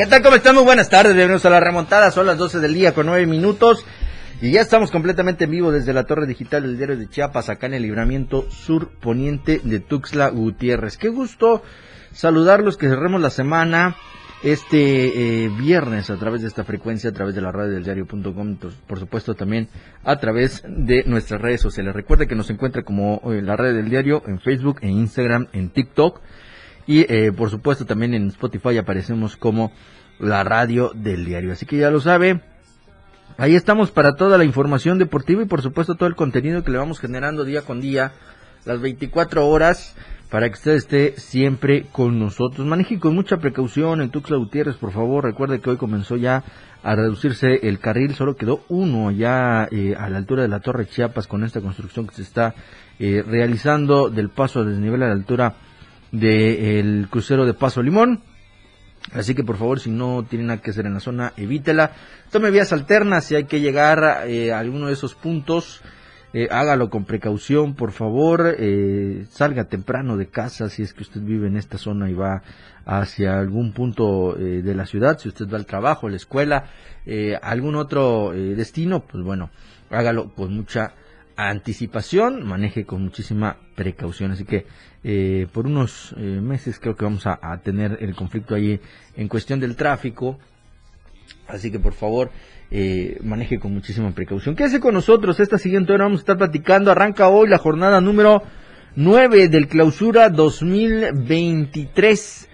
¿Qué tal? ¿Cómo están? Buenas tardes. Bienvenidos a la remontada. Son las 12 del día con 9 minutos. Y ya estamos completamente en vivo desde la torre digital del diario de Chiapas, acá en el libramiento sur poniente de Tuxtla Gutiérrez. Qué gusto saludarlos, que cerremos la semana este eh, viernes a través de esta frecuencia, a través de la radio del diario.com, por supuesto también a través de nuestras redes sociales. Recuerde que nos encuentra como eh, la red del diario en Facebook, en Instagram, en TikTok y eh, por supuesto también en Spotify aparecemos como la radio del diario. Así que ya lo sabe. Ahí estamos para toda la información deportiva y por supuesto todo el contenido que le vamos generando día con día, las 24 horas, para que usted esté siempre con nosotros. Maneje con mucha precaución en Tuxtla Gutiérrez, por favor. Recuerde que hoy comenzó ya a reducirse el carril, solo quedó uno ya eh, a la altura de la Torre Chiapas con esta construcción que se está eh, realizando del paso a desnivel a la altura del crucero de Paso Limón. Así que por favor, si no tiene nada que hacer en la zona, evítela. Tome vías alternas si hay que llegar eh, a alguno de esos puntos. Eh, hágalo con precaución, por favor. Eh, salga temprano de casa si es que usted vive en esta zona y va hacia algún punto de la ciudad. Si usted va al trabajo, a la escuela, algún otro destino, pues bueno, hágalo con mucha anticipación, maneje con muchísima precaución. Así que eh, por unos eh, meses creo que vamos a, tener el conflicto ahí en cuestión del tráfico. Así que por favor eh, maneje con muchísima precaución. Quédese con nosotros. Esta siguiente hora vamos a estar platicando. Arranca hoy la jornada número 9 del clausura 2023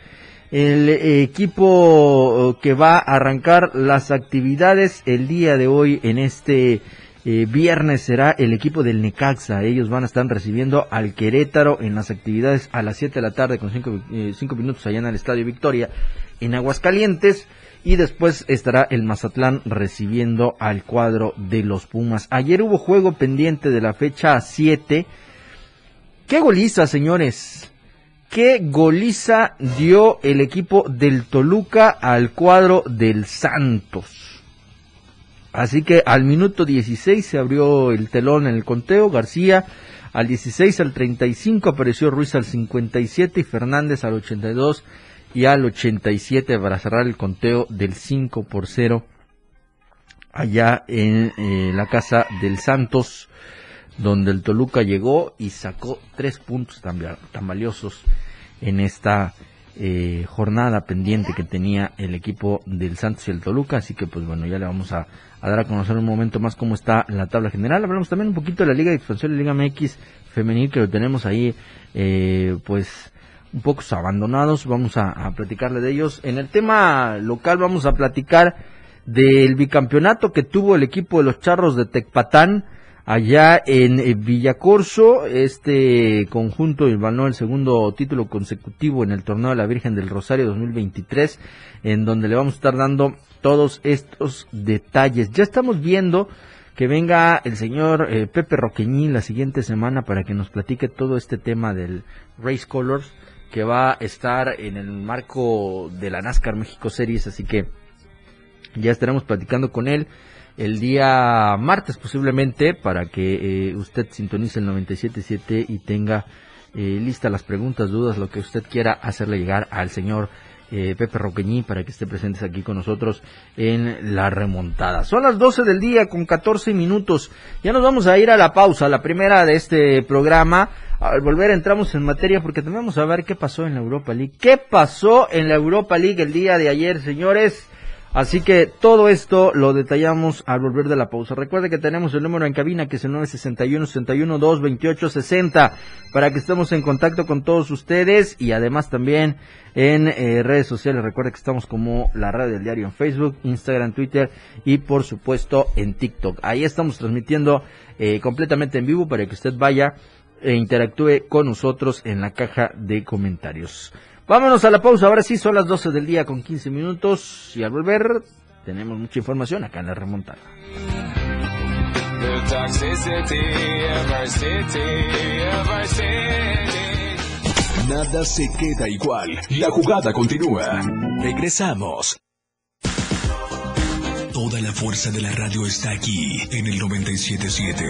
el equipo que va a arrancar las actividades el día de hoy en este eh, viernes será el equipo del Necaxa. Ellos van a estar recibiendo al Querétaro en las actividades a las 7 de la tarde con 5 eh, minutos allá en el Estadio Victoria en Aguascalientes. Y después estará el Mazatlán recibiendo al cuadro de los Pumas. Ayer hubo juego pendiente de la fecha 7. ¿Qué goliza, señores? ¿Qué goliza dio el equipo del Toluca al cuadro del Santos? Así que al minuto 16 se abrió el telón en el conteo, García al 16 al 35 apareció Ruiz al 57 y Fernández al 82 y al 87 para cerrar el conteo del 5 por 0 allá en eh, la casa del Santos donde el Toluca llegó y sacó tres puntos tan, tan valiosos en esta eh, jornada pendiente que tenía el equipo del Santos y el Toluca, así que pues bueno, ya le vamos a, dar a conocer un momento más cómo está la tabla general. Hablamos también un poquito de la Liga de Expansión, la Liga MX femenil, que lo tenemos ahí eh, pues un poco abandonados, vamos a, a platicarle de ellos. En el tema local vamos a platicar del bicampeonato que tuvo el equipo de los Charros de Tecpatán, allá en eh, Villacorso. Este conjunto ganó el segundo título consecutivo en el torneo de la Virgen del Rosario 2023, en donde le vamos a estar dando todos estos detalles. Ya estamos viendo que venga el señor eh, Pepe Roqueñín la siguiente semana para que nos platique todo este tema del Race Colors que va a estar en el marco de la NASCAR México Series, así que ya estaremos platicando con él el día martes posiblemente para que eh, usted sintonice el 97.7 y tenga eh, listas las preguntas, dudas, lo que usted quiera hacerle llegar al señor eh, Pepe Roqueñí para que esté presente aquí con nosotros en la remontada. Son las 12 del día con 14 minutos. Ya nos vamos a ir a la pausa, la primera de este programa. Al volver entramos en materia porque tenemos a ver qué pasó en la Europa League. ¿Qué pasó en la Europa League el día de ayer, señores? Así que todo esto lo detallamos al volver de la pausa. Recuerde que tenemos el número en cabina que es el 961 61 228 60 para que estemos en contacto con todos ustedes y además también en eh, redes sociales. Recuerde que estamos como la radio del diario en Facebook, Instagram, Twitter y por supuesto en TikTok. Ahí estamos transmitiendo eh, completamente en vivo para que usted vaya e interactúe con nosotros en la caja de comentarios. Vámonos a la pausa, ahora sí son las 12 del día con 15 minutos y al volver tenemos mucha información acá en la remontada. Nada se queda igual. La jugada continúa. Regresamos. Toda la fuerza de la radio está aquí en el 977.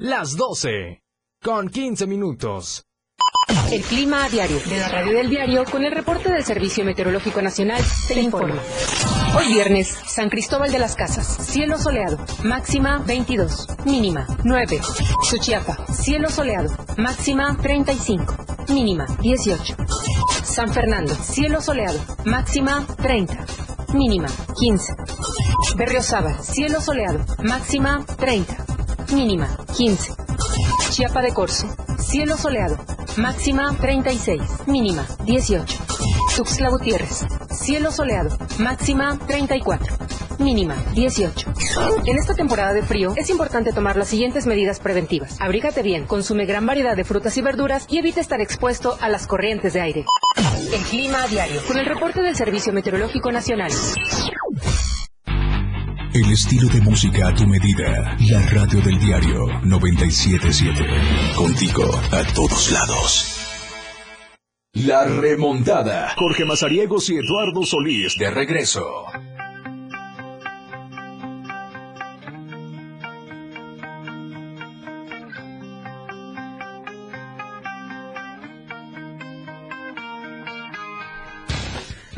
Las 12 con 15 minutos. El clima a diario de la radio del diario con el reporte del Servicio Meteorológico Nacional te informa. Hoy viernes, San Cristóbal de las Casas, cielo soleado, máxima 22, mínima 9. Suchiapa, cielo soleado, máxima 35, mínima 18. San Fernando, cielo soleado, máxima 30, mínima 15. Berriozábal, cielo soleado, máxima 30, mínima 15. Chiapa de Corzo, cielo soleado, máxima 36, mínima 18. Tuxtla Gutiérrez, cielo soleado, máxima 34, mínima 18. En esta temporada de frío es importante tomar las siguientes medidas preventivas. Abrígate bien, consume gran variedad de frutas y verduras y evita estar expuesto a las corrientes de aire. El clima a diario, con el reporte del Servicio Meteorológico Nacional. El estilo de música a tu medida. La radio del diario 977. Contigo a todos lados. La remontada. Jorge Mazariegos y Eduardo Solís de regreso.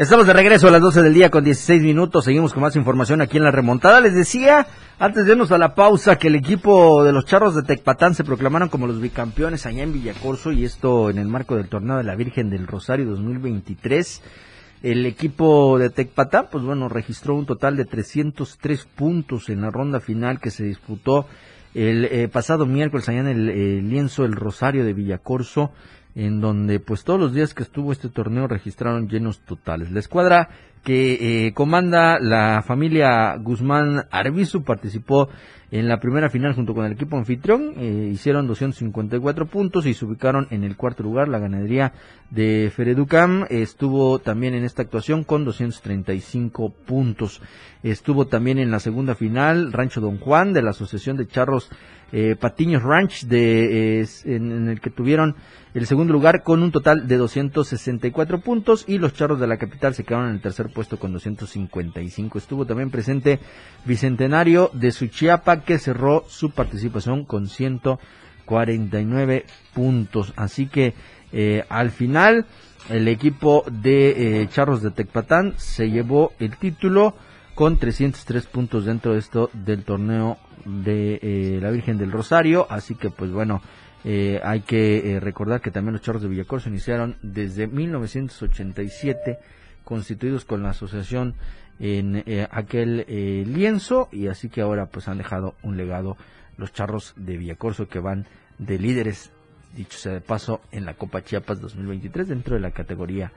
Estamos de regreso a las 12 del día con 16 minutos. Seguimos con más información aquí en la remontada. Les decía, antes de irnos a la pausa, que el equipo de los Charros de Tecpatán se proclamaron como los bicampeones allá en Villacorso y esto en el marco del torneo de la Virgen del Rosario 2023. El equipo de Tecpatán, pues bueno, registró un total de 303 puntos en la ronda final que se disputó el eh, pasado miércoles allá en el eh, lienzo El Rosario de Villacorso en donde pues todos los días que estuvo este torneo registraron llenos totales. La escuadra que eh, comanda la familia Guzmán Arbizu participó en la primera final junto con el equipo anfitrión, eh, hicieron 254 puntos y se ubicaron en el cuarto lugar. La ganadería de Fereducam estuvo también en esta actuación con 235 puntos. Estuvo también en la segunda final Rancho Don Juan de la Asociación de Charros eh, Patiños Ranch de, en, el que tuvieron el segundo lugar con un total de 264 puntos y los charros de la capital se quedaron en el tercer puesto con 255. Estuvo también presente Bicentenario de Suchiapa que cerró su participación con 149 puntos. Así que eh, al final el equipo de eh, charros de Tecpatán se llevó el título con 303 puntos dentro de esto del torneo de eh, la Virgen del Rosario. Así que pues bueno, eh, hay que eh, recordar que también los charros de Villacorso iniciaron desde 1987, constituidos con la asociación en aquel lienzo y así que ahora pues han dejado un legado los charros de Villacorso que van de líderes, dicho sea de paso, en la Copa Chiapas 2023 dentro de la categoría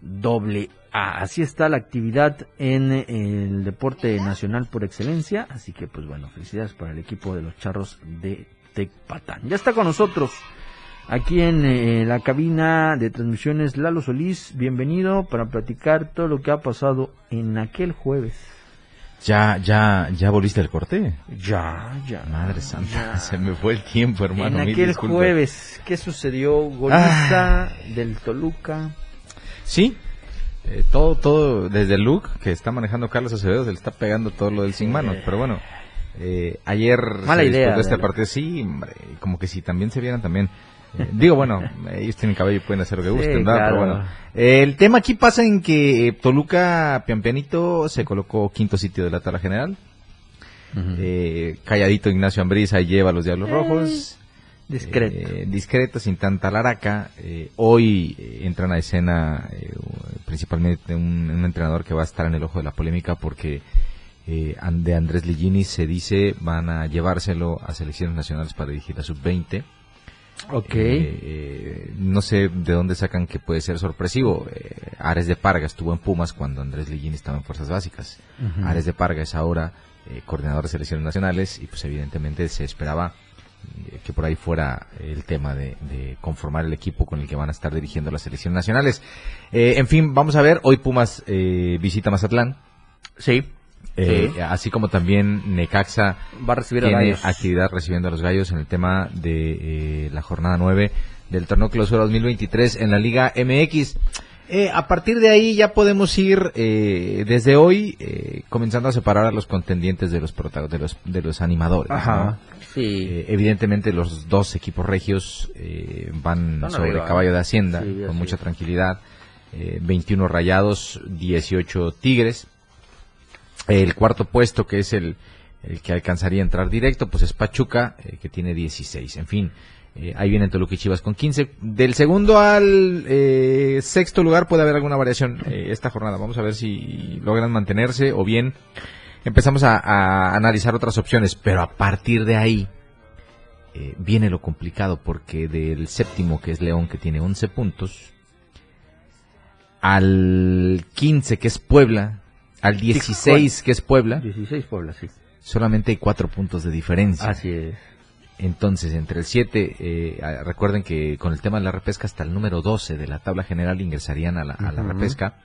doble A. Así está la actividad en el deporte nacional por excelencia. Así que, pues bueno, felicidades para el equipo de los charros de Tecpatán. Ya está con nosotros aquí en eh, la cabina de transmisiones Lalo Solís. Bienvenido para platicar todo lo que ha pasado en aquel jueves. ¿Ya, ya, ya volviste al corte? Ya, ya. Madre santa, se me fue el tiempo, hermano. En aquel jueves, ¿qué sucedió? Golista ah. del Toluca. Sí, eh, todo, todo, desde el look que está manejando Carlos Acevedo, se le está pegando todo lo del sin manos, pero bueno, eh, ayer Mala idea, de esta parte, sí, como que si también se vieran también. Eh, digo, bueno, ellos tienen cabello y pueden hacer lo que gusten, ¿verdad? Pero bueno, el tema aquí pasa en que Toluca Piampianito se colocó quinto sitio de la tabla general. calladito Ignacio Ambrisa lleva a los Diablos Rojos. Discreto. Eh, discreto, sin tanta laraca. Eh, hoy eh, entran a escena principalmente un, entrenador que va a estar en el ojo de la polémica porque de Andrés Ligini se dice van a llevárselo a selecciones nacionales para dirigir a sub-20. Ok. no sé de dónde sacan que puede ser sorpresivo. Ares de Parga estuvo en Pumas cuando Andrés Ligini estaba en Fuerzas Básicas. Ares de Parga es ahora coordinador de selecciones nacionales y pues evidentemente se esperaba eh, que por ahí fuera el tema de, de, conformar el equipo con el que van a estar dirigiendo las selecciones nacionales. Eh, en fin, vamos a ver, hoy Pumas eh, visita Mazatlán. Sí. Eh, Así como también Necaxa va a recibir a tiene Gallos. actividad recibiendo a los gallos en el tema de eh, la jornada 9 del torneo clausura 2023 en la Liga MX. Eh, a partir de ahí ya podemos ir eh, desde hoy eh, comenzando a separar a los contendientes de los de los de los animadores. Ajá. ¿no? Sí. Eh, evidentemente los dos equipos regios eh, van sobre arriba. caballo de hacienda Sí, con mucha tranquilidad. Eh, 21 rayados, 18 tigres. El cuarto puesto, que es el, el que alcanzaría a entrar directo, pues es Pachuca, eh, que tiene 16. En fin, eh, ahí vienen Toluca y Chivas con 15. Del segundo al eh, sexto lugar puede haber alguna variación eh, esta jornada. Vamos a ver si logran mantenerse o bien empezamos a, a analizar otras opciones. Pero a partir de ahí eh, viene lo complicado porque del séptimo, que es León, que tiene 11 puntos, al 15, que es Puebla, al 16, que es Puebla, 16 Puebla, sí. solamente hay cuatro puntos de diferencia. Así es. Entonces, entre el 7, eh, recuerden que con el tema de la repesca hasta el número 12 de la tabla general ingresarían a la, a la repesca.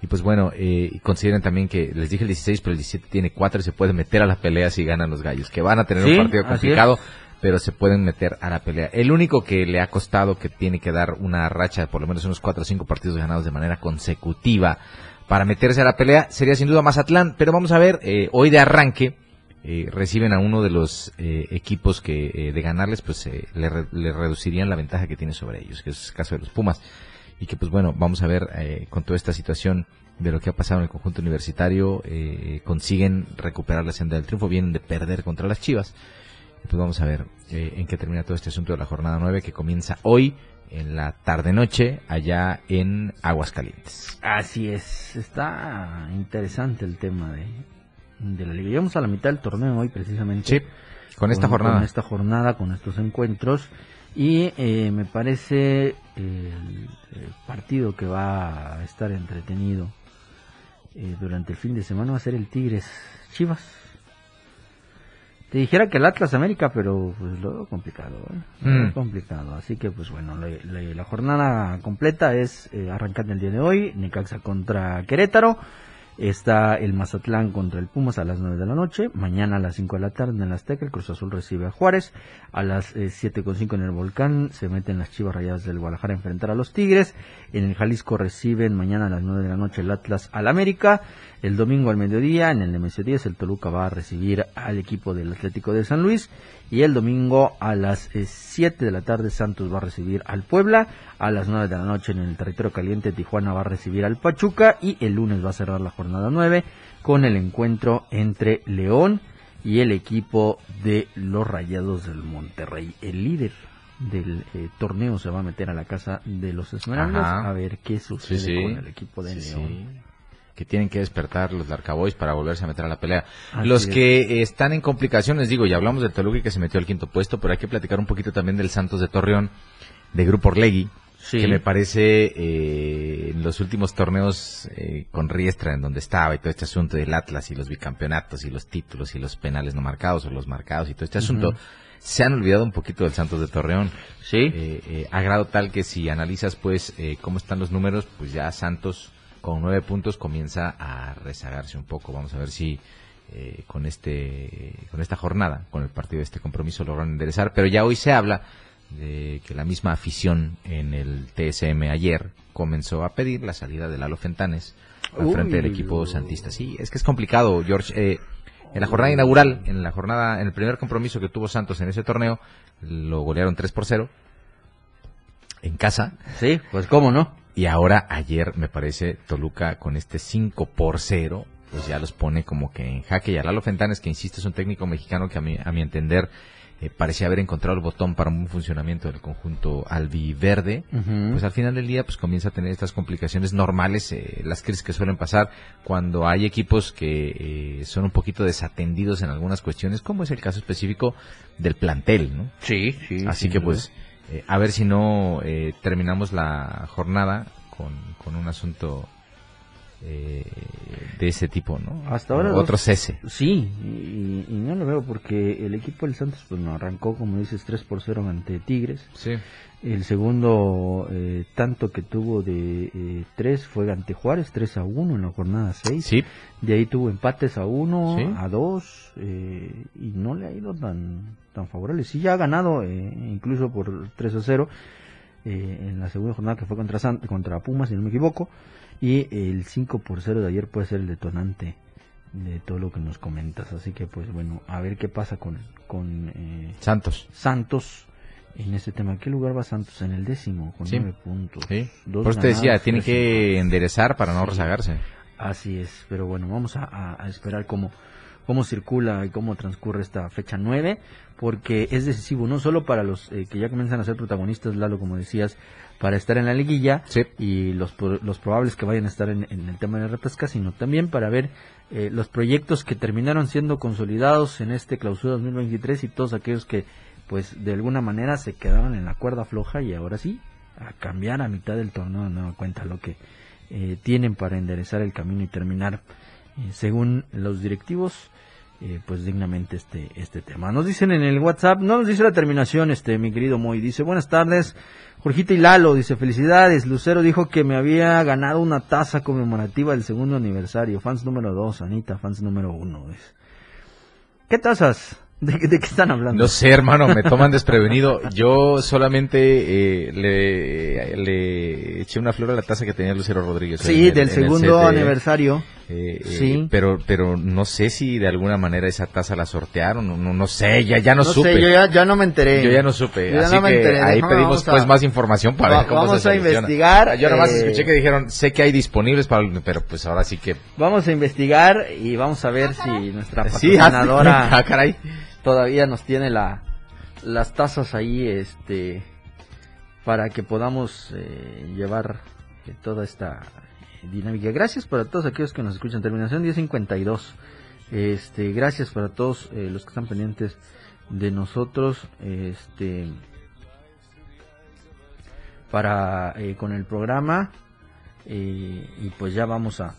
Y pues bueno, eh, y consideren también que les dije el 16, pero el 17 tiene 4 y se puede meter a la pelea si ganan los gallos, que van a tener Sí, un partido complicado, pero se pueden meter a la pelea. El único que le ha costado que tiene que dar una racha de por lo menos unos 4 o 5 partidos ganados de manera consecutiva para meterse a la pelea sería sin duda Mazatlán, pero vamos a ver, eh, hoy de arranque eh, reciben a uno de los eh, equipos que eh, de ganarles pues eh, le, re- le reducirían la ventaja que tiene sobre ellos, que es el caso de los Pumas. Y que pues bueno, vamos a ver eh, con toda esta situación de lo que ha pasado en el conjunto universitario, eh, consiguen recuperar la senda del triunfo, vienen de perder contra las Chivas. Pues vamos a ver eh, en qué termina todo este asunto de la jornada 9 que comienza hoy en la tarde-noche allá en Aguascalientes. Así es. Está interesante el tema de, de la liga. Llegamos a la mitad del torneo hoy precisamente. Sí, con esta jornada. Con esta jornada, con estos encuentros. Y eh, me parece el, partido que va a estar entretenido eh, durante el fin de semana va a ser el Tigres Chivas. Te dijera que el Atlas América, pero pues lo veo complicado, ¿eh? Lo veo Mm. complicado. Así que pues bueno, la, la- la jornada completa es eh, arrancando el día de hoy, Necaxa contra Querétaro. Está el Mazatlán contra el Pumas a las 9 de la noche. Mañana a las 5 de la tarde en el Azteca el Cruz Azul recibe a Juárez. A las eh, 7.5 en el Volcán se meten las Chivas Rayadas del Guadalajara a enfrentar a los Tigres. En el Jalisco reciben mañana a las 9 de la noche el Atlas al América. El domingo al mediodía en el Nemesio 10 el Toluca va a recibir al equipo del Atlético de San Luis. Y el domingo a las eh, 7 de la tarde Santos va a recibir al Puebla. A las 9 de la noche en el territorio caliente Tijuana va a recibir al Pachuca. Y el lunes va a cerrar la jornada 9 con el encuentro entre León y el equipo de los Rayados del Monterrey. El líder del eh, torneo se va a meter a la casa de los Esmeraldas Ajá. a ver qué sucede Sí, sí. con el equipo de Sí, León. Que tienen que despertar los Larcaboys para volverse a meter a la pelea. Así los es. que están en complicaciones, digo, ya hablamos del Toluca que se metió al quinto puesto, pero hay que platicar un poquito también del Santos de Torreón, de Grupo Orlegui, Sí. que me parece eh, en los últimos torneos eh, con Riestra, en donde estaba y todo este asunto del Atlas y los bicampeonatos y los títulos y los penales no marcados o los marcados y todo este asunto, se han olvidado un poquito del Santos de Torreón. Sí. Eh, eh, a grado tal que si analizas pues eh, cómo están los números, pues ya Santos con nueve puntos comienza a rezagarse un poco. Vamos a ver si eh, con este con esta jornada, con el partido de este compromiso logran enderezar. Pero ya hoy se habla de que la misma afición en el TSM ayer comenzó a pedir la salida de Lalo Fentanes al Uy, frente del equipo santista. Sí, es que es complicado, George. Eh, en la jornada inaugural, en la jornada, en el primer compromiso que tuvo Santos en ese torneo, lo golearon 3 por 0 en casa. Sí, pues cómo no. Y ahora, ayer, me parece, Toluca con este 5 por 0, pues ya los pone como que en jaque. Y a Lalo Fentanes, que insisto, es un técnico mexicano que a mi, a mi entender eh, parecía haber encontrado el botón para un funcionamiento del conjunto albiverde. Ujú. Pues al final del día, pues comienza a tener estas complicaciones normales, eh, las crisis que suelen pasar cuando hay equipos que eh, son un poquito desatendidos en algunas cuestiones, como es el caso específico del plantel, ¿no? Sí, sí. Así que duda. pues eh, a ver si no eh, terminamos la jornada con, con un asunto eh, de ese tipo, ¿no? Hasta ahora Otro los- cese. Sí, y, y no lo veo porque el equipo del Santos pues no arrancó, como dices, 3 por 0 ante Tigres. Sí. El segundo eh, tanto que tuvo de 3 fue ante Juárez, 3 a 1 en la jornada 6. Sí. De ahí tuvo empates a 1, Sí. a 2 eh, y no le ha ido tan, tan favorable. Sí, ya ha ganado eh, incluso por 3 a 0 eh, en la segunda jornada que fue contra, San- contra Pumas, si no me equivoco. Y el 5 por 0 de ayer puede ser el detonante de todo lo que nos comentas. Así que, pues bueno, a ver qué pasa con, con eh, Santos. Santos en este tema. ¿En qué lugar va Santos? En el décimo, con Sí. nueve puntos. Sí. Dos Por eso te decía, tiene que enderezar para no Sí. rezagarse. Así es, pero bueno, vamos a, a- a esperar cómo, cómo circula y cómo transcurre esta fecha 9, porque es decisivo no solo para los eh, que ya comienzan a ser protagonistas, Lalo, como decías, para estar en la liguilla Sí. y los, los probables que vayan a estar en, en el tema de la repesca, sino también para ver eh, los proyectos que terminaron siendo consolidados en este clausura 2023 y todos aquellos que, pues, de alguna manera se quedaron en la cuerda floja y ahora sí, a cambiar a mitad del torneo de nueva cuenta lo que eh, tienen para enderezar el camino y terminar, eh, según los directivos, eh, pues dignamente este este tema. Nos dicen en el WhatsApp, no nos dice la terminación, este mi querido Moy, dice buenas tardes, Jorgita y Lalo, dice felicidades, Lucero dijo que me había ganado una taza conmemorativa del segundo aniversario, fans número 2, Anita, fans número 1. ¿Qué tazas? ¿De, qué- de qué están hablando? No sé, hermano, me toman desprevenido. Yo solamente eh, le, le eché una flor a la taza que tenía Lucero Rodríguez. sí, del el segundo de- aniversario. Eh, eh, Sí. pero, pero no sé si de alguna manera esa taza la sortearon, no, no, no sé, ya, ya no, supe. sé, yo ya, ya no me enteré. Yo ya no supe, Yo así no que enteré, ahí pedimos a- pues más información para Va- ver cómo vamos se a investigar, Yo nomás eh, escuché que dijeron, sé que hay disponibles para, pero pues ahora sí que Vamos a investigar y vamos a ver si nuestra sí, patrocinadora caray. todavía nos tiene la, las tazas ahí, este, para que podamos eh, llevar toda esta dinámica. Gracias para todos aquellos que nos escuchan. Terminación 1052. Este, gracias para todos eh, los que están pendientes de nosotros. Este, para eh, con el programa eh, y pues ya vamos a,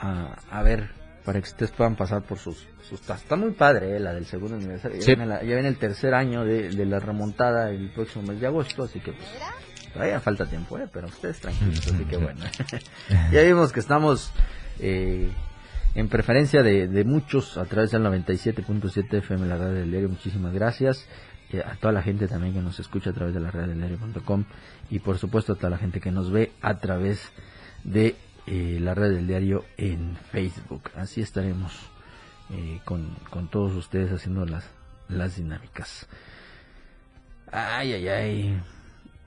a, a ver para que ustedes puedan pasar por sus, sus tazas. Está muy padre eh, la del segundo aniversario. Ya, viene la- ya viene el tercer año de, de la remontada el próximo mes de agosto, así que pues todavía falta tiempo, eh, pero ustedes tranquilos, así que bueno. ya vimos que estamos eh, en preferencia de, de muchos a través del 97.7 FM, la radio del diario. Muchísimas gracias. Eh, a toda la gente también que nos escucha a través de la radio del diario.com y por supuesto a toda la gente que nos ve a través de eh, la red del diario en Facebook. Así estaremos eh, con, con todos ustedes haciendo las, las dinámicas. Ay, ay, ay.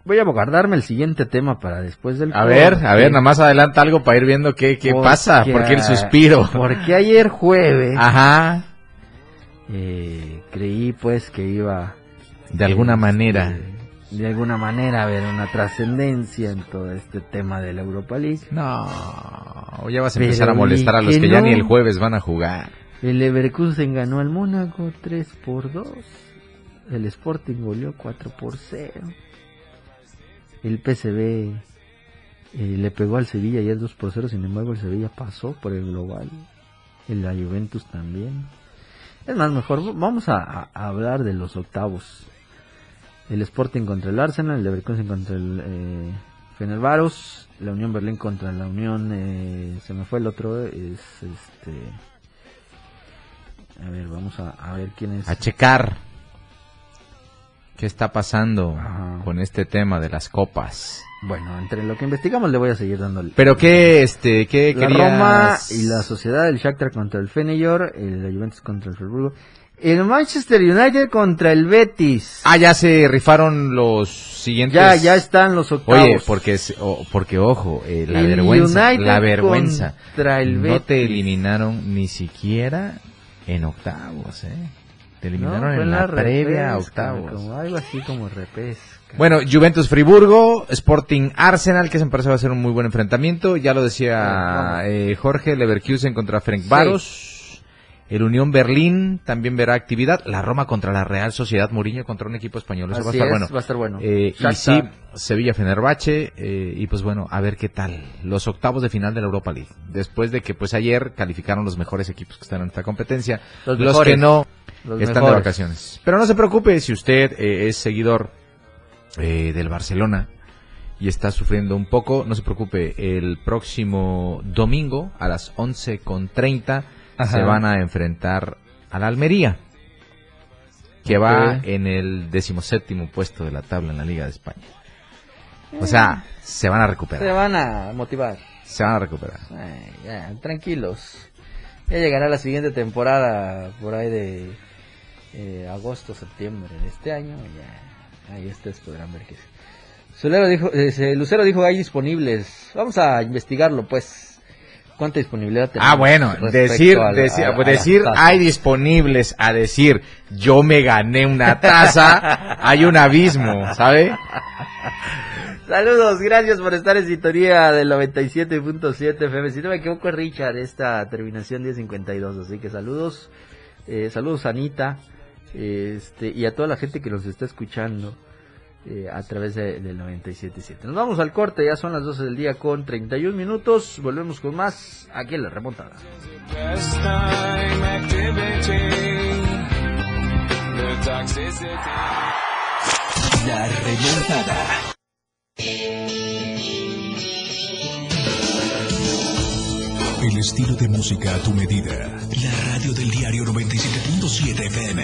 Voy a guardarme el siguiente tema para después del A ver, a ver, nada más adelanta algo para ir viendo qué, qué Porque pasa, por qué el a- suspiro. Porque ayer jueves Ajá, eh, creí pues que iba de alguna este, manera. de alguna manera haber una trascendencia en todo este tema de la Europa League. No, ya vas a Pero empezar a molestar a los que que ya no. ni el jueves van a jugar. El Leverkusen ganó al Mónaco 3 por 2. El Sporting goleó 4 por 0. El PSV eh, le pegó al Sevilla ayer 2 por 0. Sin embargo, el Sevilla pasó por el global. El la Juventus también. Es más, mejor vamos a, hablar de los octavos. El Sporting contra el Arsenal, el Leverkusen contra el eh, la Unión Berlín contra la Unión, eh, se me fue el otro, es este... A ver, vamos a, a ver quién es. A checar qué está pasando Ajá. con este tema de las copas. Bueno, entre lo que investigamos le voy a seguir dando. Pero qué, este, qué la querías? Roma y la Sociedad, el Shakhtar contra el Feyenoord, el Juventus contra el Friburgo, el Manchester United contra el Betis. Ah, ya se rifaron los siguientes. ya, ya están los octavos. Oye, porque, porque ojo, eh, la El vergüenza, United la vergüenza. contra el no te eliminaron ni siquiera en octavos, ¿eh? Te eliminaron en la, previa a octavos. como algo así como repesca. Bueno, Juventus Friburgo, Sporting Arsenal, que se me parece va a ser un muy buen enfrentamiento. Ya lo decía eh, Jorge, Leverkusen contra Ferencváros. El Unión Berlín también verá actividad. La Roma contra la Real Sociedad Mourinho contra un equipo español. Eso va a Así estar es, bueno. va a estar bueno. Eh, y sí, Sevilla Fenerbahce eh, y pues bueno, a ver qué tal los octavos de final de la Europa League. Después de que pues ayer calificaron los mejores equipos que están en esta competencia, Los los, mejores. que no Los están de vacaciones. Pero no se preocupe si usted eh, es seguidor eh, del Barcelona y está sufriendo un poco, no se preocupe, el próximo domingo a las 11.30 Ajá. se van a enfrentar a la Almería, que va en el decimoséptimo puesto de la tabla en la Liga de España. O sea, se van a Se recuperar, van a motivar. se van a recuperar. Ay, ya, tranquilos. Ya llegará la siguiente temporada por ahí de eh, agosto, septiembre de este año. Ya, ahí ustedes podrán ver que sí. Zulero dijo, eh, se- Lucero dijo hay disponibles. Vamos a investigarlo, pues. ¿Cuánta disponibilidad tenemos? Ah, bueno, decir, la- decir, a- pues decir hay disponibles a decir yo me gané una taza, hay un abismo, ¿sabe? Saludos, gracias por estar en sintonía del 97.7 FM. Si no me equivoco, es Richard, esta terminación 1052. Así que saludos, eh, saludos Anita, este, y a toda la gente que nos está escuchando eh, a través de- del 97.7. Nos vamos al corte, ya son las 12 del día con 31 minutos. Volvemos con más aquí en la remontada. La remontada. El estilo de música a tu medida. La radio del diario 97.7 FM.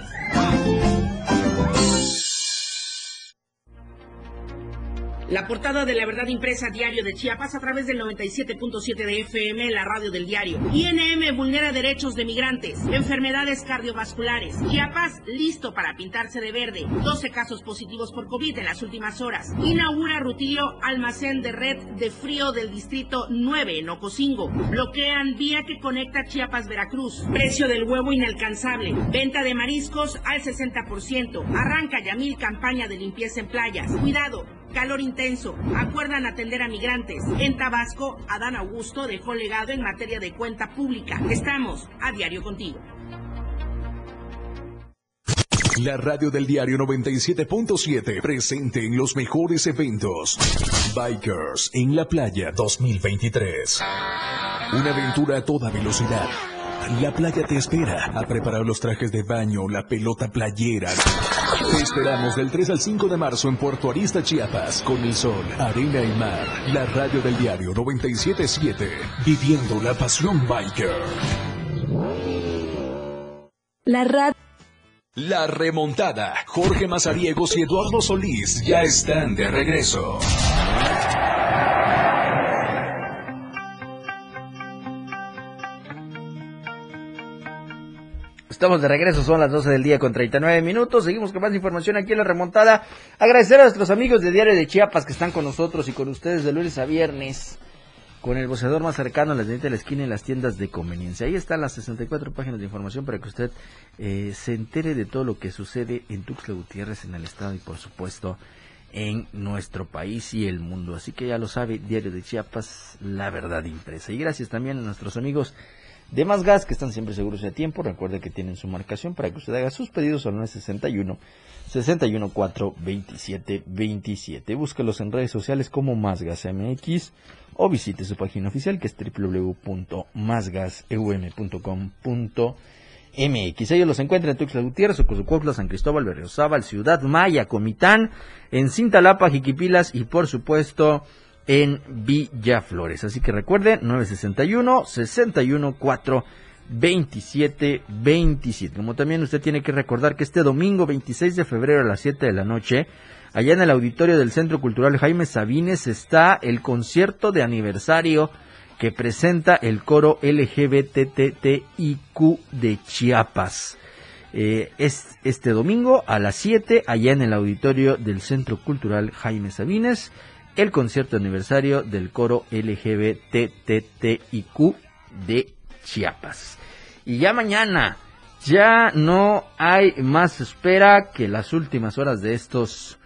La portada de la verdad impresa diario de Chiapas a través del 97.7 de FM, la radio del diario. INM vulnera derechos de migrantes, enfermedades cardiovasculares. Chiapas listo para pintarse de verde. 12 casos positivos por COVID en las últimas horas. Inaugura Rutilio almacén de red de frío del distrito 9 en Ocosingo. Bloquean vía que conecta Chiapas-Veracruz. Precio del huevo inalcanzable. Venta de mariscos al 60%. Arranca Yamil campaña de limpieza en playas. Cuidado. Calor intenso. Acuerdan atender a migrantes. En Tabasco, Adán Augusto dejó legado en materia de cuenta pública. Estamos a diario contigo. La radio del diario 97.7 presente en los mejores eventos. Bikers en la playa 2023. Una aventura a toda velocidad. La playa te espera a preparar los trajes de baño, la pelota playera. Te esperamos del 3 al 5 de marzo en Puerto Arista, Chiapas, con el sol, arena y mar. La radio del diario 977, viviendo la pasión biker. La radio. La remontada. Jorge Mazariegos y Eduardo Solís ya están de regreso. Estamos de regreso, son las 12 del día con 39 minutos. Seguimos con más información aquí en la remontada. Agradecer a nuestros amigos de Diario de Chiapas que están con nosotros y con ustedes de lunes a viernes. Con el boceador más cercano, las de la esquina y las tiendas de conveniencia. Ahí están las 64 páginas de información para que usted eh, se entere de todo lo que sucede en Tuxtla Gutiérrez, en el estado y por supuesto en nuestro país y el mundo. Así que ya lo sabe, Diario de Chiapas, la verdad impresa. Y gracias también a nuestros amigos de Más Gas que están siempre seguros de tiempo. Recuerde que tienen su marcación para que usted haga sus pedidos al 961 614 27 27. Búsquelos en redes sociales como Más Gas MX o visite su página oficial que es www.másgaseum.com.mx MX. Ellos los encuentran en Tuxtla Gutiérrez, Ocosucuautla, San Cristóbal, Berriozábal, Ciudad Maya, Comitán, en Cintalapa, Jiquipilas y por supuesto en Villaflores. Así que recuerde, 961 614 27 27. Como también usted tiene que recordar que este domingo 26 de febrero a las 7 de la noche, allá en el auditorio del Centro Cultural Jaime Sabines está el concierto de aniversario que presenta el coro LGBTTIQ de Chiapas. Eh, es este domingo a las 7 allá en el auditorio del Centro Cultural Jaime Sabines el concierto aniversario del coro LGBTTIQ de Chiapas. Y ya mañana, ya no hay más espera que las últimas horas de estos,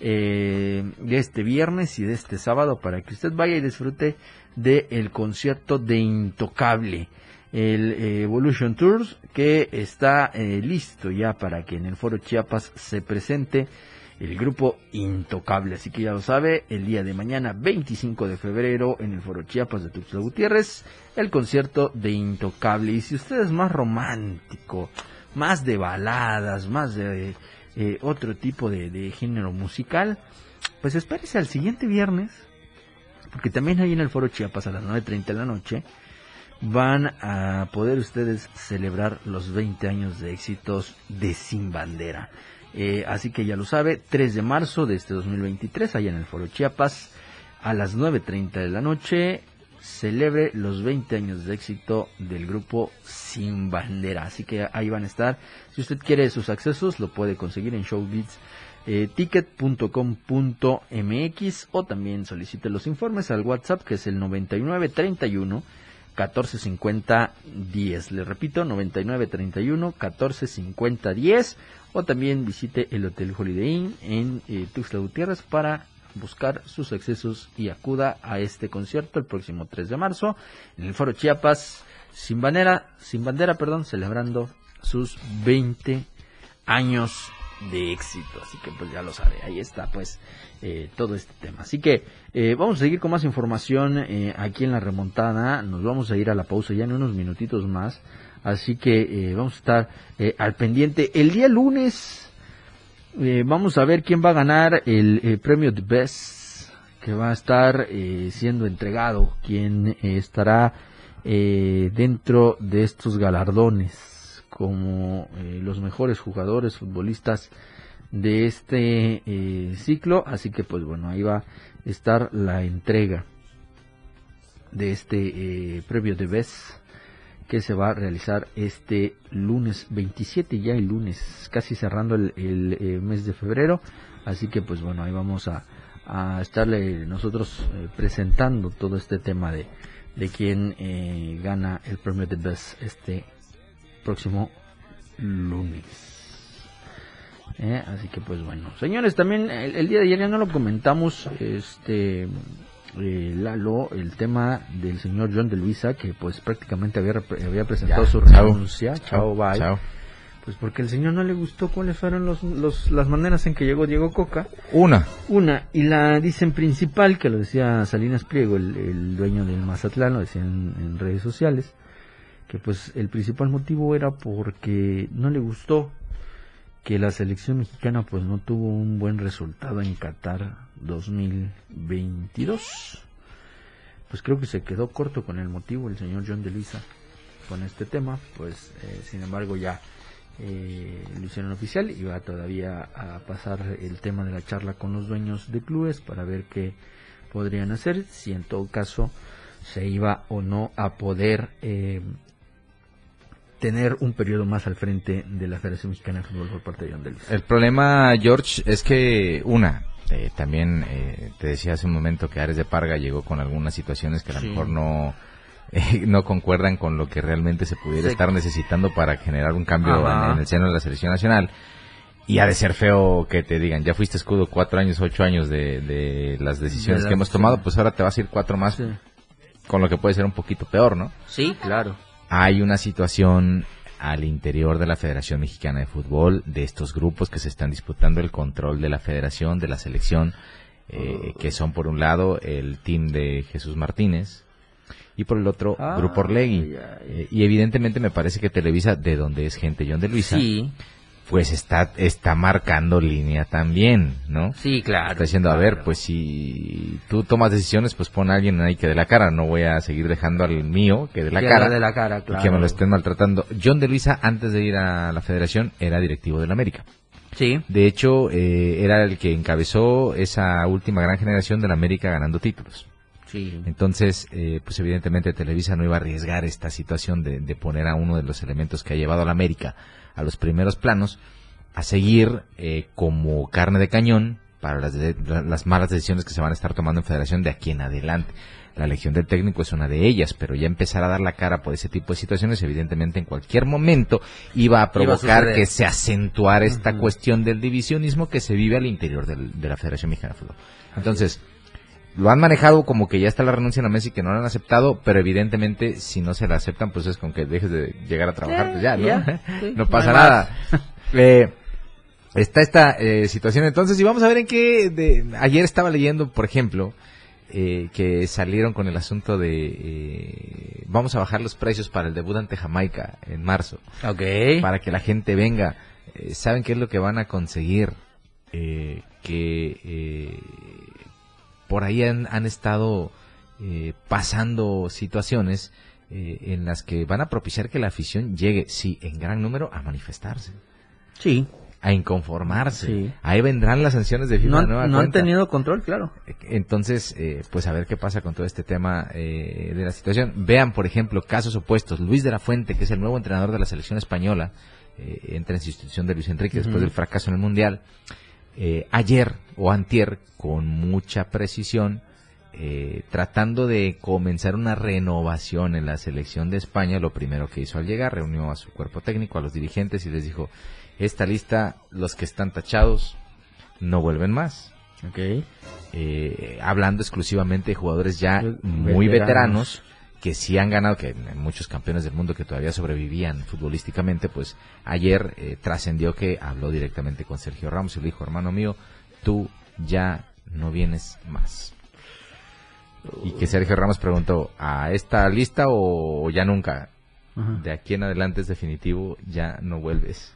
eh, de este viernes y de este sábado para que usted vaya y disfrute del concierto de Intocable, el eh, Evolution Tours, que está eh, listo ya para que en el Foro Chiapas se presente el grupo Intocable. Así que ya lo sabe, el día de mañana, 25 de febrero, en el Foro Chiapas de Tuxtla Gutiérrez, el concierto de Intocable. Y si usted es más romántico, más de baladas, más de eh, otro tipo de, de género musical, pues espérese al siguiente viernes porque también ahí en el Foro Chiapas a las 9.30 de la noche van a poder ustedes celebrar los 20 años de éxitos de Sin Bandera. Eh, así que ya lo sabe, 3 de marzo de este 2023, allá en el Foro Chiapas, a las 9.30 de la noche, celebre los 20 años de éxito del grupo Sin Bandera. Así que ahí van a estar. Si usted quiere sus accesos, lo puede conseguir en Showbiz o también solicite los informes al WhatsApp que es el 9931 1450 10. Le repito, 9931 1450 10 o también visite el Hotel Holiday Inn en eh, Tuxtla Gutiérrez para buscar sus accesos y acuda a este concierto el próximo 3 de marzo en el Foro Chiapas sin bandera, sin bandera, perdón, celebrando sus 20 años de éxito. Así que pues ya lo sabe, ahí está pues eh, todo este tema. Así que eh, vamos a seguir con más información eh, aquí en la remontada. Nos vamos a ir a la pausa ya en unos minutitos más. Así que vamos a estar al pendiente. El día lunes vamos a ver quién va a ganar el premio de Best que va a estar siendo entregado, quién estará dentro de estos galardones como eh, los mejores jugadores futbolistas de este eh, ciclo. Así que pues bueno ahí va a estar la entrega de este eh, previo de BES que se va a realizar este lunes 27 ya el lunes casi cerrando el, mes de febrero. Así que pues bueno ahí vamos a, a estarle nosotros presentando todo este tema de, de quién gana el premio de BES este próximo lunes. Eh, así que pues bueno, señores, también el, día de ayer ya no lo comentamos, este eh, Lalo, el tema del señor John de Luisa, que pues prácticamente había, había presentado su renuncia, chao, bye. Pues porque el señor no le gustó cuáles fueron los, los, las maneras en que llegó Diego Coca. Una. Una. Y la dicen principal, que lo decía Salinas Pliego, el, dueño del Mazatlán, lo decía en redes sociales, que pues el principal motivo era porque no le gustó que la selección mexicana pues no tuvo un buen resultado en Qatar 2022. Pues creo que se quedó corto con el motivo el señor John de Luisa con este tema, pues eh, sin embargo ya eh, lo hicieron oficial y va todavía a pasar el tema de la charla con los dueños de clubes para ver qué podrían hacer, si en todo caso se iba o no a poder eh, tener un periodo más al frente de la Federación Mexicana de Fútbol por parte de John. El problema, George, es que una, eh, también eh, te decía hace un momento que Ares de Parga llegó con algunas situaciones que a lo Sí. mejor no eh, no concuerdan con lo que realmente se pudiera Sí. estar necesitando para generar un cambio en, en el seno de la selección nacional. Y ha de ser feo que te digan, ya fuiste escudo cuatro años, ocho años de, de las decisiones De la- que hemos tomado, pues ahora te vas a ir cuatro más, Sí. con lo que puede ser un poquito peor, ¿no? Sí, claro. Hay una situación al interior de la Federación Mexicana de Fútbol, de estos grupos que se están disputando el control de la federación, de la selección, eh, que son por un lado el team de Jesús Martínez y por el otro Ah, Grupo Orlegui. Eh, y evidentemente me parece que Televisa, de donde es gente John de Luisa, Sí, pues está, está marcando línea también, ¿no? sí, claro. Está diciendo, a ver, pues si tú tomas decisiones, pues pon a alguien ahí que dé la cara. No voy a seguir dejando al mío que dé la Que cara. de la cara, y que me lo estén maltratando. John de Luisa, antes de ir a la federación, era directivo del América. Sí, De hecho, eh, era el que encabezó esa última gran generación del América ganando títulos. sí. Entonces, eh, pues evidentemente Televisa no iba a arriesgar esta situación de, de poner a uno de los elementos que ha llevado a la América a los primeros planos a seguir eh, como carne de cañón para las, de- las malas decisiones que se van a estar tomando en federación de aquí en adelante. La elección del técnico es una de ellas, pero ya empezar a dar la cara por ese tipo de situaciones, evidentemente en cualquier momento iba a provocar que se acentuara esta cuestión del divisionismo que se vive al interior del- de la Federación Mexicana de Fútbol. Entonces, lo han manejado como que ya está la renuncia a Messi que no la han aceptado, pero evidentemente si no se la aceptan, pues es con que dejes de llegar a trabajar, pues ya, ¿no? ya, sí, no pasa no nada. Eh, está esta eh, situación entonces y vamos a ver en qué... de- ayer estaba leyendo, por ejemplo, eh, que salieron con el asunto de... eh, vamos a bajar los precios para el debut ante Jamaica en marzo Ok. para que la gente venga. ¿Saben qué es lo que van a conseguir? Eh, que por ahí han, han estado eh, pasando situaciones eh, en las que van a propiciar que la afición llegue, sí, en gran número, a manifestarse, Sí. a inconformarse. Sí. Ahí vendrán las sanciones de FIFA No, nueva no han tenido control, claro. Entonces, eh, pues a ver qué pasa con todo este tema eh, de la situación. Vean, por ejemplo, casos opuestos. Luis de la Fuente, que es el nuevo entrenador de la selección española, entra en sustitución de Luis Enrique después del fracaso en el Mundial. Eh, ayer o antier, con mucha precisión, eh, tratando de comenzar una renovación en la selección de España, lo primero que hizo al llegar, reunió a su cuerpo técnico, a los dirigentes y les dijo, esta lista, los que están tachados, no vuelven más eh, hablando exclusivamente de jugadores ya Ve- muy veteranos. veteranos que sí han ganado, que muchos campeones del mundo que todavía sobrevivían futbolísticamente, pues ayer eh, trascendió que habló directamente con Sergio Ramos y le dijo, hermano mío, tú ya no vienes más. Y que Sergio Ramos preguntó, ¿a esta lista o ya nunca? Ajá. De aquí en adelante es definitivo, ya no vuelves.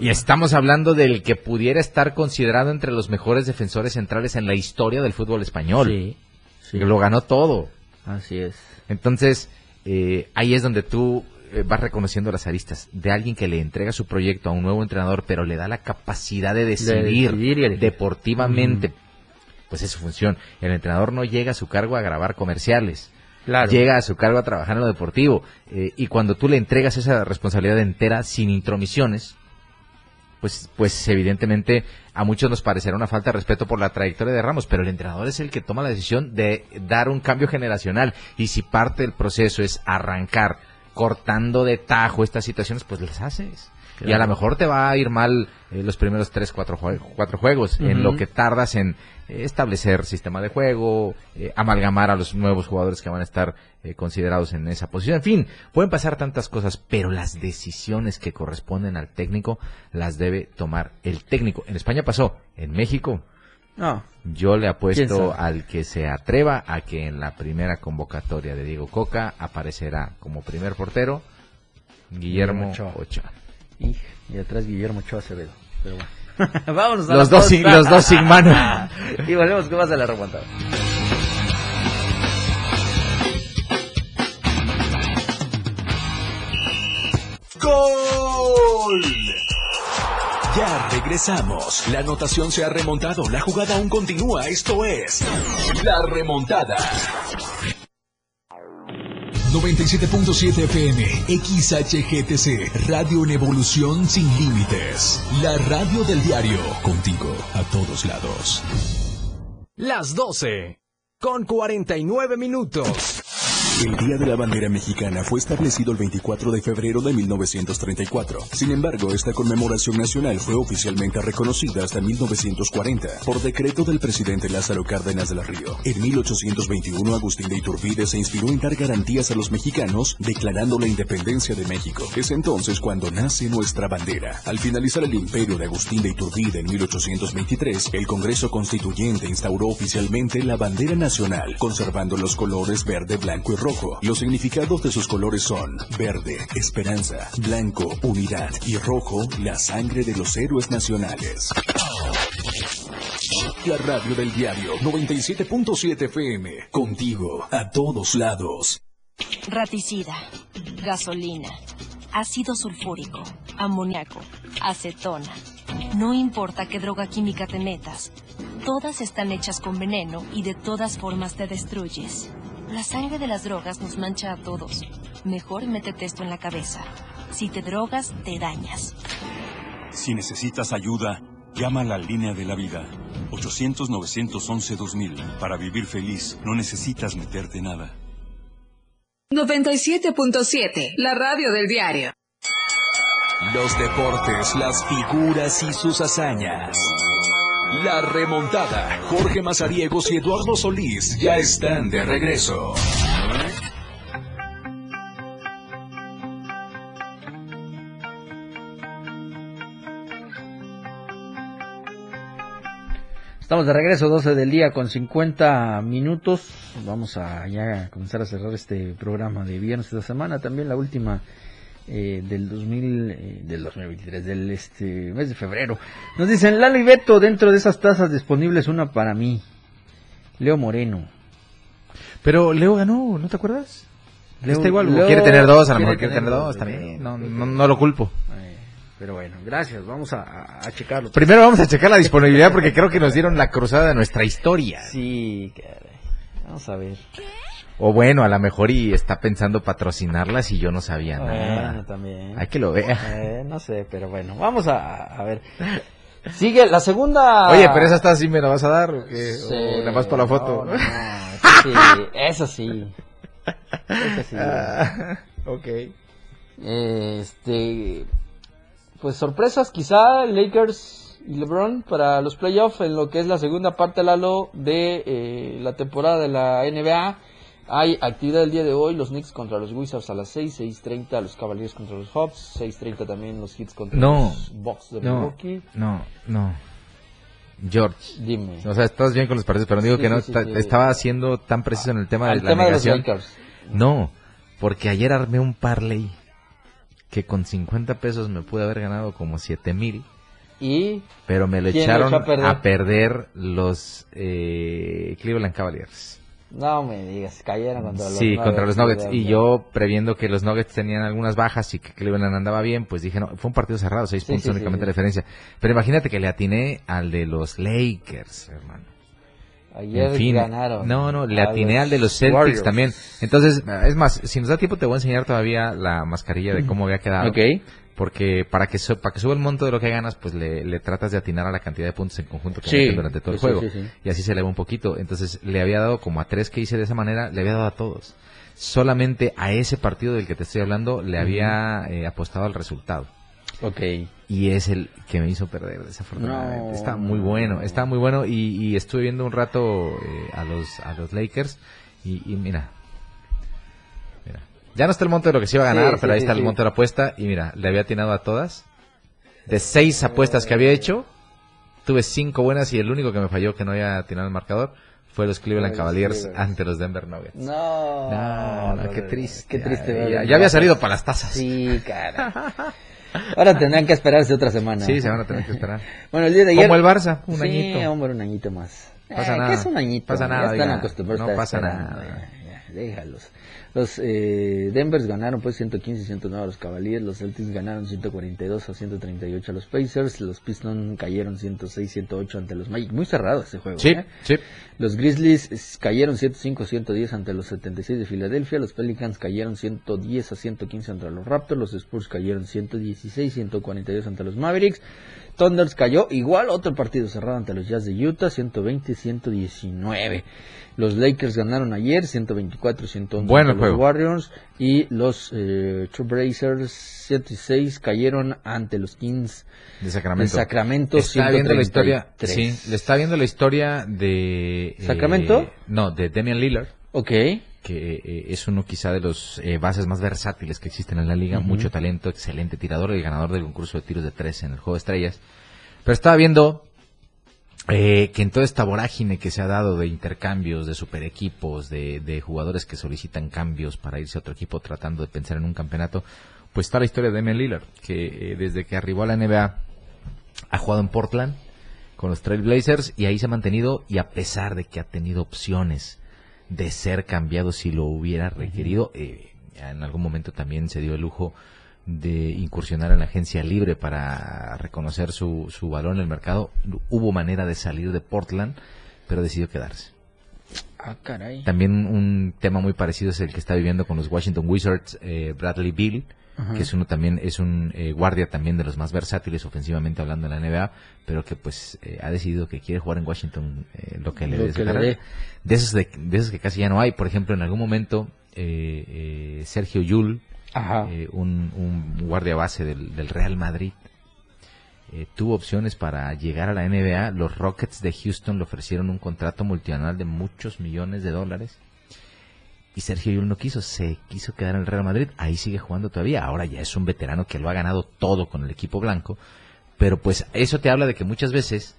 Y estamos hablando del que pudiera estar considerado entre los mejores defensores centrales en la historia del fútbol español. Sí. sí. Lo ganó todo. Así es. Entonces, eh, ahí es donde tú eh, vas reconociendo las aristas de alguien que le entrega su proyecto a un nuevo entrenador, pero le da la capacidad de decidir, deportivamente. Pues es su función. El entrenador no llega a su cargo a grabar comerciales. Claro. Llega a su cargo a trabajar en lo deportivo. Eh, y cuando tú le entregas esa responsabilidad entera, sin intromisiones, pues, pues evidentemente a muchos nos parecerá una falta de respeto por la trayectoria de Ramos, pero el entrenador es el que toma la decisión de dar un cambio generacional. Y si parte del proceso es arrancar cortando de tajo estas situaciones, pues las haces. Y a lo mejor te va a ir mal eh, los primeros tres, cuatro, jue- cuatro juegos, en lo que tardas en eh, establecer sistema de juego, eh, amalgamar a los nuevos jugadores que van a estar eh, considerados en esa posición. En fin, pueden pasar tantas cosas, pero las decisiones que corresponden al técnico las debe tomar el técnico. En España pasó, en México No. yo le ¿Quién apuesto al que se atreva a que en la primera convocatoria de Diego Coca aparecerá como primer portero Guillermo Guillermo Ochoa. Y, y atrás Guillermo Ochoa Acevedo. Pero bueno. Vámonos a Los la dos sin- los dos sin mano. y volvemos con más de la remontada. ¡Gol! Ya regresamos. La anotación se ha remontado. La jugada aún continúa. Esto es La Remontada. 97.7 FM, XHGTC, Radio en Evolución Sin Límites. La radio del diario, contigo a todos lados. Las 12, con 49 minutos. El Día de la Bandera Mexicana fue establecido el 24 de febrero de 1934. Sin embargo, esta conmemoración nacional fue oficialmente reconocida hasta 1940 por decreto del presidente Lázaro Cárdenas de la Río. En 1821, Agustín de Iturbide se inspiró en dar garantías a los mexicanos, declarando la independencia de México. Es entonces cuando nace nuestra bandera. Al finalizar el imperio de Agustín de Iturbide en 1823, el Congreso Constituyente instauró oficialmente la bandera nacional, conservando los colores verde, blanco y rojo los significados de sus colores son verde, esperanza, blanco, unidad y rojo, la sangre de los héroes nacionales. La radio del diario 97.7 FM, contigo a todos lados. Raticida, gasolina, ácido sulfúrico, amoníaco, acetona. No importa qué droga química te metas, todas están hechas con veneno y de todas formas te destruyes. La sangre de las drogas nos mancha a todos. Mejor métete esto en la cabeza. Si te drogas, te dañas. Si necesitas ayuda, llama a la línea de la vida. 800-911-2000. Para vivir feliz, no necesitas meterte nada. 97.7, la radio del diario. Los deportes, las figuras y sus hazañas. La remontada. Jorge Mazariegos y Eduardo Solís ya están de regreso. Estamos de regreso, 12 del día con 50 minutos. Vamos a ya comenzar a cerrar este programa de viernes de la semana. También la última eh, del 2000, eh, del 2023, del este mes de febrero. Nos dicen, Lalo y Beto, dentro de esas tazas disponibles, una para mí. Leo Moreno. Pero Leo ganó, ¿no te acuerdas? Leo- Está igual, Leo quiere tener dos, a lo mejor quiere tener dos, bien, no, no, no lo culpo. Eh, pero bueno, gracias, vamos a, a- a checarlo. Primero vamos a checar la disponibilidad porque creo que nos dieron la cruzada de nuestra historia. Sí, caray. Vamos a ver. O bueno, a lo mejor y está pensando patrocinarlas y yo no sabía Bueno, nada. también. Hay que lo vea. Eh, no sé, pero bueno, vamos a, a ver. Sigue la segunda. Oye, pero esa está sí me la vas a dar o qué? Sí, o nada más para la foto. no, no, no, eso sí, eso sí. Eso sí. Ah, ok. Este, pues sorpresas quizá Lakers y LeBron para los playoffs en lo que es la segunda parte Lalo de eh, la temporada de la NBA. Hay actividad el día de hoy, los Knicks contra los Wizards a las 6, 6.30 los Cavaliers contra los Hawks, 6.30 también los Hits contra No. los Bucks de No, Milwaukee. no, no. George. Dime. O sea, estás bien con los partidos, pero digo Sí, que no, sí, sí, ta- sí. estaba siendo tan preciso en el tema de la tema de los negación. No, porque ayer armé un parlay que con 50 pesos me pude haber ganado como 7 mil, Y pero me lo ¿Quién lo echaron echó a perder? a perder los eh, Cleveland Cavaliers. No me digas, cayeron contra los Sí, contra los Nuggets. Y yo, previendo que los Nuggets tenían algunas bajas y que Cleveland andaba bien, pues dije, no, fue un partido cerrado, seis Sí, puntos sí, únicamente sí. de diferencia. Pero imagínate que le atiné al de los Lakers, hermano. Ayer en fin, ganaron. no, no, le atiné al de los Celtics Warriors. también. Entonces, es más, si nos da tiempo te voy a enseñar todavía la mascarilla de cómo había quedado. Ok. Porque para que, su- para que suba el monto de lo que ganas, pues le, le tratas de atinar a la cantidad de puntos en conjunto que Sí. durante todo el juego. sí, sí. Y así se eleva un poquito. Entonces, le había dado como a tres que hice de esa manera, le había dado a todos. Solamente a ese partido del que te estoy hablando le había eh, apostado al resultado. Ok. Y es el que me hizo perder, desafortunadamente. No. Está muy bueno, está muy bueno. Y, y estuve viendo un rato eh, a los a los Lakers. Y, mira. Ya no está el monto de lo que se iba a Sí, ganar, sí, pero ahí sí, está sí. el monto de la apuesta. Y mira, le había atinado a todas. De seis apuestas que había hecho, tuve cinco buenas y el único que me falló que no había atinado el marcador fue los Cleveland Cavaliers ante los Denver Nuggets. No, No, no, qué triste. Qué triste. Ya- había salido para las tazas. Sí, cara. Ahora tendrán que esperarse otra semana. Sí, se van a tener que esperar. Bueno, el día de ayer. Como el Barça, un sí, añito. hombre, un añito más. Pasa Eh, nada. ¿qué es un añito? Pasa Ya nada, están oiga. acostumbrados No pasa esperando, nada. ya. déjalos. Los eh, Denvers ganaron pues 115 y 109 a los Cavaliers, los Celtics ganaron 142 a 138 a los Pacers, los Pistons cayeron 106 108 ante los Magic, muy cerrado ese juego. Sí, ¿eh? sí. Los Grizzlies cayeron 105 110 ante los 76 de Filadelfia, los Pelicans cayeron 110 a 115 ante los Raptors, los Spurs cayeron 116 142 ante los Mavericks. Thunders cayó igual otro partido cerrado ante los Jazz de Utah 120-119. Los Lakers ganaron ayer 124-111 Bueno ante los. Warriors y los eh, Trailblazers 106 cayeron ante los Kings De Sacramento. de Sacramento Está viendo la historia. 133. Sí, le está viendo la historia de. eh, ¿Sacramento? no, de Damian Lillard. Ok. Que eh, es uno quizá de los eh, bases más versátiles que existen en la liga, mucho talento, excelente tirador y ganador del concurso de tiros de tres en el juego de estrellas. Pero estaba viendo eh, que en toda esta vorágine que se ha dado de intercambios, de super equipos, de, de jugadores que solicitan cambios para irse a otro equipo tratando de pensar en un campeonato, pues está la historia de Damian Lillard, que eh, desde que arribó a la NBA ha jugado en Portland con los Trail Blazers y ahí se ha mantenido y a pesar de que ha tenido opciones de ser cambiado si lo hubiera requerido, eh, en algún momento también se dio el lujo de incursionar en la agencia libre para reconocer su, su valor en el mercado. Hubo manera de salir de Portland, pero decidió quedarse. Ah, caray. También un tema muy parecido es el que está viviendo con los Washington Wizards, eh, Bradley Bill, Ajá. que es uno también, es un eh, guardia también de los más versátiles ofensivamente hablando en la NBA, pero que pues eh, ha decidido que quiere jugar en Washington eh, lo que le Lo su que le. De esos, de, de esos que casi ya no hay. Por ejemplo, en algún momento, eh, eh, Sergio Yul, Ajá. un, un guardia base del, del Real Madrid, eh, tuvo opciones para llegar a la NBA. Los Rockets de Houston le ofrecieron un contrato multinacional de muchos millones de dólares. Y Sergio Yul no quiso, se quiso quedar en el Real Madrid. Ahí sigue jugando todavía. Ahora ya es un veterano que lo ha ganado todo con el equipo blanco. Pero pues eso te habla de que muchas veces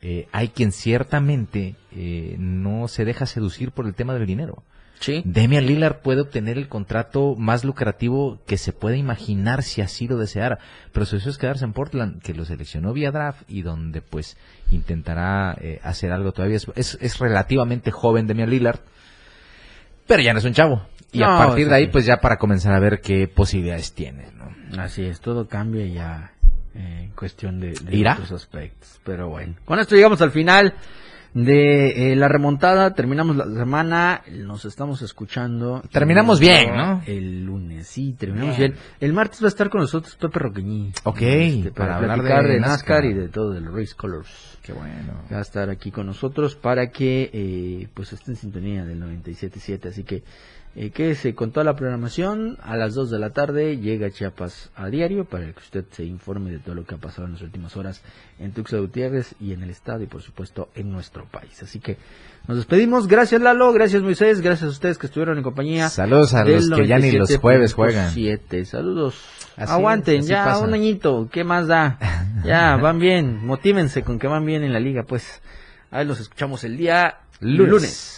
eh, hay quien ciertamente eh, no se deja seducir por el tema del dinero. Sí. Damian Lillard puede obtener el contrato más lucrativo que se puede imaginar si así lo deseara, pero su es quedarse en Portland, que lo seleccionó vía draft y donde pues intentará eh, hacer algo todavía. Es, es, relativamente joven Damian Lillard, pero ya no es un chavo. Y No, a partir de ahí pues ya para comenzar a ver qué posibilidades tiene, ¿no? Así es, todo cambia ya eh, en cuestión de, de otros aspectos. Pero bueno, con esto llegamos al final de eh, la remontada. Terminamos la semana, nos estamos escuchando. Terminamos bien, ¿no? El lunes, sí, terminamos Bien. bien. El martes va a estar con nosotros Pepe Roqueñí. Ok, Este, para para, hablar de de NASCAR NASCAR. y de todo del Race Colors. Qué bueno. Va a estar aquí con nosotros para que eh, pues esté en sintonía del 97.7. Así que eh, quédese con toda la programación. A las 2 de la tarde llega Chiapas a diario para que usted se informe de todo lo que ha pasado en las últimas horas en Tuxtla Gutiérrez y en el estado y por supuesto en nuestro país. Así que nos despedimos. Gracias Lalo, gracias Moisés, gracias a ustedes que estuvieron en compañía. Saludos a los que ya ni los jueves juegan. 97. Saludos. Así Aguanten, así ya pasa. un añito, ¿qué más da? Ya, van bien, motívense con que van bien en la liga, pues. A ver, los escuchamos el día Lunes. lunes.